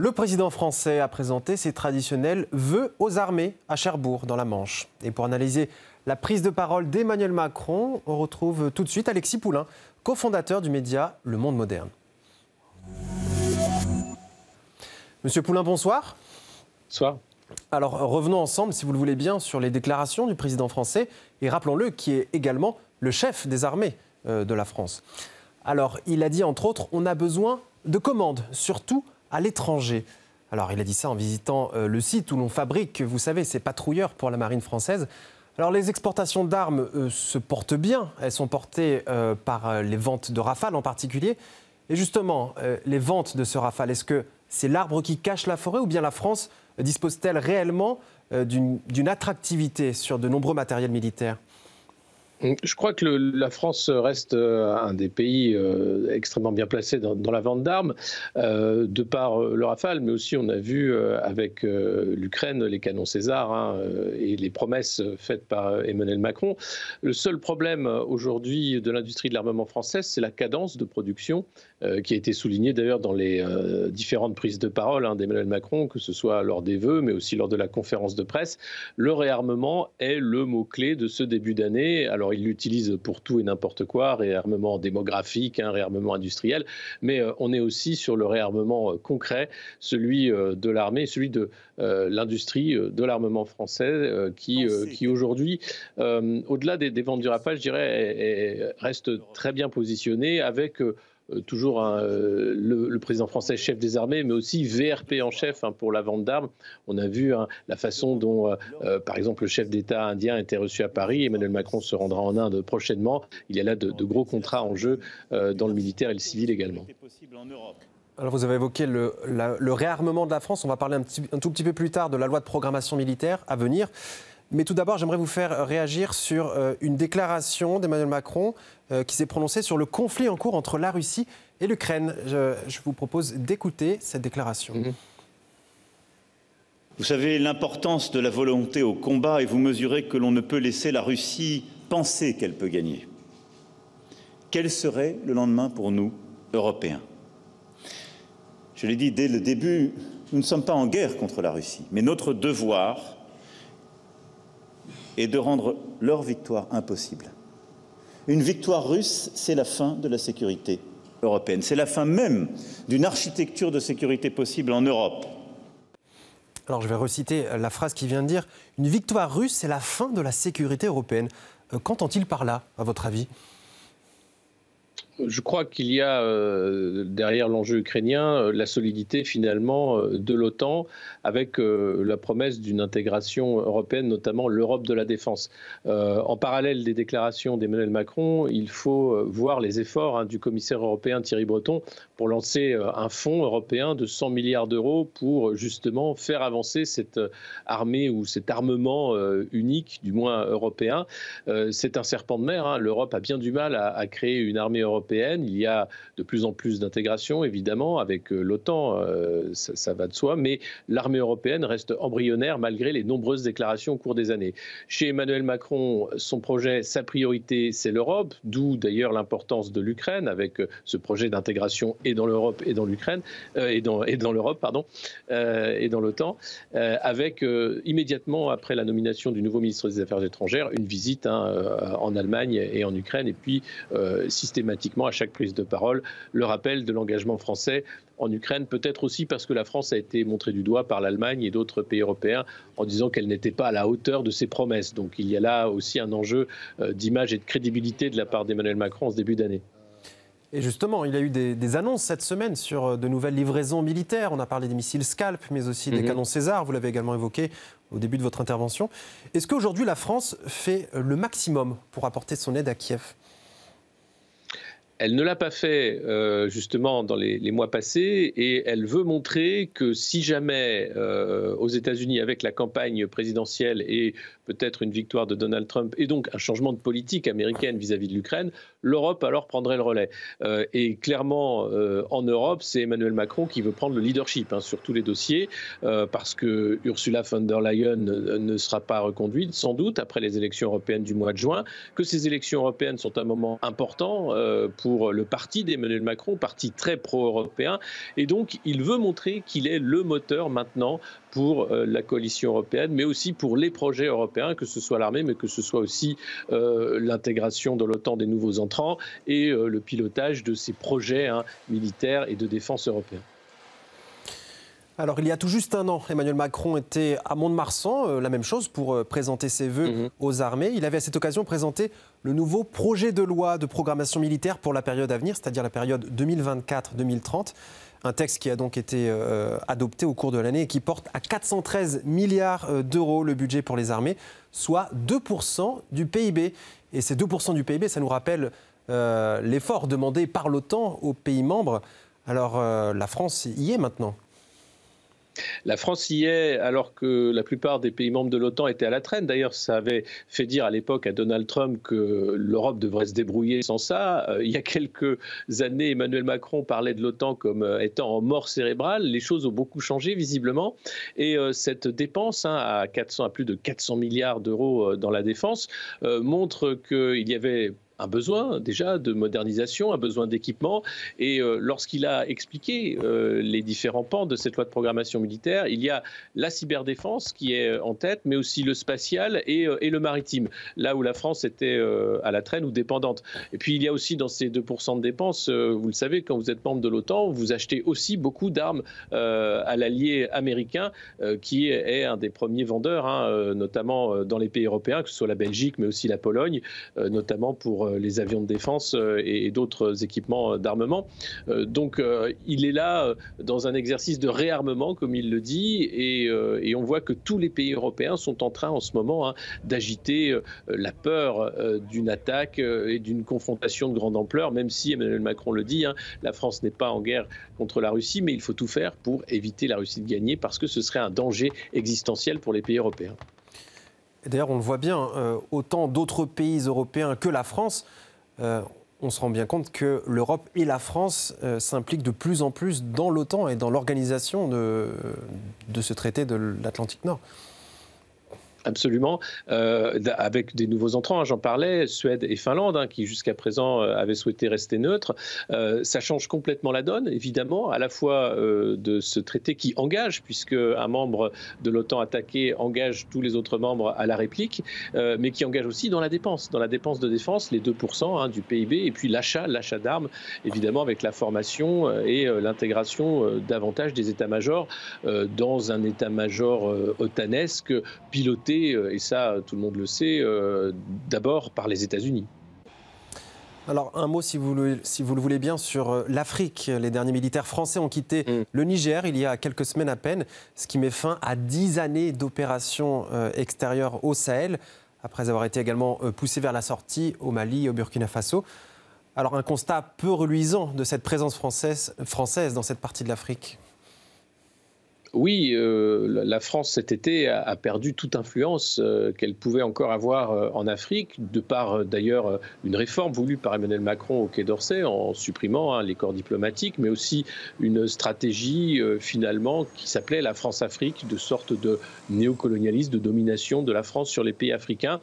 Le président français a présenté ses traditionnels vœux aux armées à Cherbourg, dans la Manche. Et pour analyser la prise de parole d'Emmanuel Macron, on retrouve tout de suite Alexis Poulain, cofondateur du média Le Monde Moderne. Monsieur Poulain, bonsoir. Bonsoir. Alors revenons ensemble, si vous le voulez bien, sur les déclarations du président français et rappelons-le qui est également le chef des armées euh, de la France. Alors il a dit entre autres, on a besoin de commandes, surtout à l'étranger. Alors il a dit ça en visitant euh, le site où l'on fabrique, vous savez, ces patrouilleurs pour la marine française. Alors les exportations d'armes euh, se portent bien, elles sont portées euh, par les ventes de Rafale en particulier. Et justement, les ventes de ce Rafale, est-ce que c'est l'arbre qui cache la forêt ou bien la France dispose-t-elle réellement d'une attractivité sur de nombreux matériels militaires? Je crois que la France reste euh, un des pays euh, extrêmement bien placés dans, la vente d'armes, euh, de par le Rafale, mais aussi on a vu avec l'Ukraine les canons César hein, et les promesses faites par Emmanuel Macron. Le seul problème aujourd'hui de l'industrie de l'armement française, c'est la cadence de production qui a été soulignée d'ailleurs dans les différentes prises de parole hein, d'Emmanuel Macron, que ce soit lors des vœux, mais aussi lors de la conférence de presse. Le réarmement est le mot-clé de ce début d'année. Il l'utilise pour tout et n'importe quoi, réarmement démographique, hein, réarmement industriel, mais euh, on est aussi sur le réarmement euh, concret, celui euh, de l'armée, celui de l'industrie de l'armement français, qui, qui aujourd'hui, au-delà des, des, ventes du Rafale, je dirais, reste très bien positionné avec toujours euh, le, président français chef des armées, mais aussi VRP en chef hein, pour la vente d'armes. On a vu hein, la façon dont, euh, par exemple, le chef d'État indien été reçu à Paris. Emmanuel Macron se rendra en Inde prochainement. Il y a là de, gros contrats en jeu dans le militaire et le civil également. Alors vous avez évoqué le, réarmement de la France. On va parler un tout petit peu plus tard de la loi de programmation militaire à venir. Mais tout d'abord, j'aimerais vous faire réagir sur euh, une déclaration d'Emmanuel Macron euh, qui s'est prononcée sur le conflit en cours entre la Russie et l'Ukraine. Je, vous propose d'écouter cette déclaration. Mhm. Vous savez l'importance de la volonté au combat et vous mesurez que l'on ne peut laisser la Russie penser qu'elle peut gagner. Quel serait le lendemain pour nous, Européens? Je l'ai dit dès le début, nous ne sommes pas en guerre contre la Russie, mais notre devoir et de rendre leur victoire impossible. Une victoire russe, c'est la fin de la sécurité européenne. C'est la fin même d'une architecture de sécurité possible en Europe. Alors je vais reciter la phrase qui vient de dire Une victoire russe, c'est la fin de la sécurité européenne. Euh, qu'entend-il par là, à votre avis? Je crois qu'il y a euh, derrière l'enjeu ukrainien euh, la solidité finalement euh, de l'OTAN avec la promesse d'une intégration européenne, notamment l'Europe de la défense. en parallèle des déclarations d'Emmanuel Macron, il faut voir les efforts hein, du commissaire européen Thierry Breton pour lancer un fonds européen de 100 milliards d'euros pour justement faire avancer cette armée ou cet armement unique, du moins européen. C'est un serpent de mer. Hein. L'Europe a bien du mal à créer une armée européenne il y a de plus en plus d'intégration, évidemment, avec euh, l'OTAN, euh, ça, va de soi, mais l'armée européenne reste embryonnaire malgré les nombreuses déclarations au cours des années. Chez Emmanuel Macron, son projet, sa priorité, c'est l'Europe, d'où d'ailleurs l'importance de l'Ukraine, avec euh, ce projet d'intégration et dans l'Europe et dans l'Ukraine, et dans, l'Europe, pardon, et dans l'OTAN, avec immédiatement après la nomination du nouveau ministre des Affaires étrangères, une visite hein, en Allemagne et en Ukraine, et puis systématiquement à chaque prise de parole le rappel de l'engagement français en Ukraine, peut-être aussi parce que la France a été montrée du doigt par l'Allemagne et d'autres pays européens en disant qu'elle n'était pas à la hauteur de ses promesses. Donc il y a là aussi un enjeu euh, d'image et de crédibilité de la part d'Emmanuel Macron en ce début d'année. Et justement, il y a eu des, annonces cette semaine sur euh, de nouvelles livraisons militaires. On a parlé des missiles Scalp, mais aussi des mhm. canons César. Vous l'avez également évoqué au début de votre intervention. Est-ce qu'aujourd'hui la France fait le maximum pour apporter son aide à Kiev? Elle ne l'a pas fait euh, justement dans les, mois passés et elle veut montrer que si jamais euh, aux États-Unis, avec la campagne présidentielle et peut-être une victoire de Donald Trump et donc un changement de politique américaine vis-à-vis de l'Ukraine, l'Europe alors prendrait le relais. Euh, et clairement, euh, en Europe, c'est Emmanuel Macron qui veut prendre le leadership hein, sur tous les dossiers, euh, parce que Ursula von der Leyen ne sera pas reconduite, sans doute, après les élections européennes du mois de juin, que ces élections européennes sont un moment important pour le parti d'Emmanuel Macron, parti très pro-européen, et donc il veut montrer qu'il est le moteur maintenant pour la coalition européenne, mais aussi pour les projets européens, que ce soit l'armée, mais que ce soit aussi l'intégration dans l'OTAN des nouveaux entrants et euh, le pilotage de ces projets hein, militaires et de défense européens. Alors, il y a tout juste un an, Emmanuel Macron était à Mont-de-Marsan, euh, la même chose, pour euh, présenter ses vœux mhm. aux armées. Il avait à cette occasion présenté le nouveau projet de loi de programmation militaire pour la période à venir, c'est-à-dire la période 2024-2030. Un texte qui a donc été adopté au cours de l'année et qui porte à 413 milliards d'euros le budget pour les armées, soit 2% du PIB. Et ces 2% du PIB, ça nous rappelle euh, l'effort demandé par l'OTAN aux pays membres. Alors euh, la France y est maintenant. La France y est alors que la plupart des pays membres de l'OTAN étaient à la traîne. D'ailleurs, ça avait fait dire à l'époque à Donald Trump que l'Europe devrait se débrouiller sans ça. Euh, il y a quelques années, Emmanuel Macron parlait de l'OTAN comme euh, étant en mort cérébrale. Les choses ont beaucoup changé visiblement. Et euh, cette dépense hein, à, 400, à plus de 400 milliards d'euros dans la défense montre qu'il y avait un besoin déjà de modernisation, un besoin d'équipement. Et euh, lorsqu'il a expliqué euh, les différents pans de cette loi de programmation militaire, il y a la cyberdéfense qui est en tête, mais aussi le spatial et, euh, le maritime, là où la France était à la traîne ou dépendante. Et puis il y a aussi dans ces 2% de dépenses, vous le savez, quand vous êtes membre de l'OTAN, vous achetez aussi beaucoup d'armes à l'allié américain, qui est un des premiers vendeurs, hein, notamment dans les pays européens, que ce soit la Belgique, mais aussi la Pologne, notamment pour euh, les avions de défense euh, et, d'autres équipements d'armement. Euh, donc il est là dans un exercice de réarmement, comme il le dit, et, on voit que tous les pays européens sont en train en ce moment hein, d'agiter la peur d'une attaque et d'une confrontation de grande ampleur, même si Emmanuel Macron le dit, hein, la France n'est pas en guerre contre la Russie, mais il faut tout faire pour éviter la Russie de gagner parce que ce serait un danger existentiel pour les pays européens. D'ailleurs, on le voit bien, euh, autant d'autres pays européens que la France, euh, on se rend bien compte que l'Europe et la France euh, s'impliquent de plus en plus dans l'OTAN et dans l'organisation de, de ce traité de l'Atlantique Nord. Absolument, euh, avec des nouveaux entrants, hein, j'en parlais, Suède et Finlande, hein, qui jusqu'à présent euh, avaient souhaité rester neutres. Euh, ça change complètement la donne, évidemment, à la fois de ce traité qui engage, puisque un membre de l'OTAN attaqué engage tous les autres membres à la réplique, mais qui engage aussi dans la dépense, dans la dépense de défense, les 2% hein, du PIB, et puis l'achat, l'achat d'armes, évidemment, avec la formation et l'intégration davantage des états-majors dans un état-major otanesque piloté euh, et ça tout le monde le sait, euh, d'abord par les États-Unis. Alors un mot, si vous, le, si vous le voulez bien, sur euh, l'Afrique. Les derniers militaires français ont quitté mm. le Niger il y a quelques semaines à peine, ce qui met fin à dix années d'opérations extérieures au Sahel, après avoir été également poussés vers la sortie au Mali et au Burkina Faso. Alors un constat peu reluisant de cette présence française, française dans cette partie de l'Afrique oui, euh, la France cet été a, perdu toute influence euh, qu'elle pouvait encore avoir euh, en Afrique, de par d'ailleurs une réforme voulue par Emmanuel Macron au Quai d'Orsay en supprimant hein, les corps diplomatiques, mais aussi une stratégie finalement qui s'appelait la France-Afrique, de sorte de néocolonialisme, de domination de la France sur les pays africains,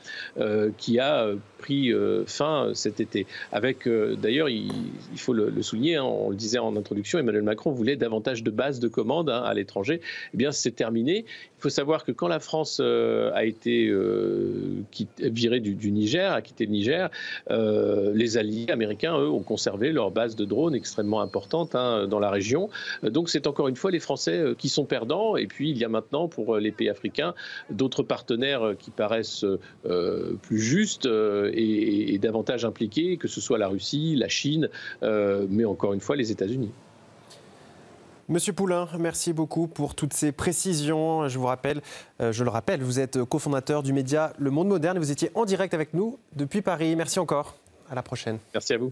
qui a pris fin cet été. Avec d'ailleurs, il, faut le, souligner, hein, on le disait en introduction, Emmanuel Macron voulait davantage de bases de commandes hein, à l'étranger eh bien c'est terminé. Il faut savoir que quand la France euh, a été euh, virée du, Niger, a quitté le Niger, euh, les alliés américains, eux, ont conservé leur base de drones extrêmement importante hein, dans la région. Donc c'est encore une fois les Français qui sont perdants. Et puis il y a maintenant pour les pays africains d'autres partenaires qui paraissent plus justes et, et, davantage impliqués, que ce soit la Russie, la Chine, mais encore une fois les États-Unis. Monsieur Poulain, merci beaucoup pour toutes ces précisions. Je vous rappelle, euh, je le rappelle, vous êtes cofondateur du média Le Monde Moderne et vous étiez en direct avec nous depuis Paris. Merci encore. À la prochaine. Merci à vous.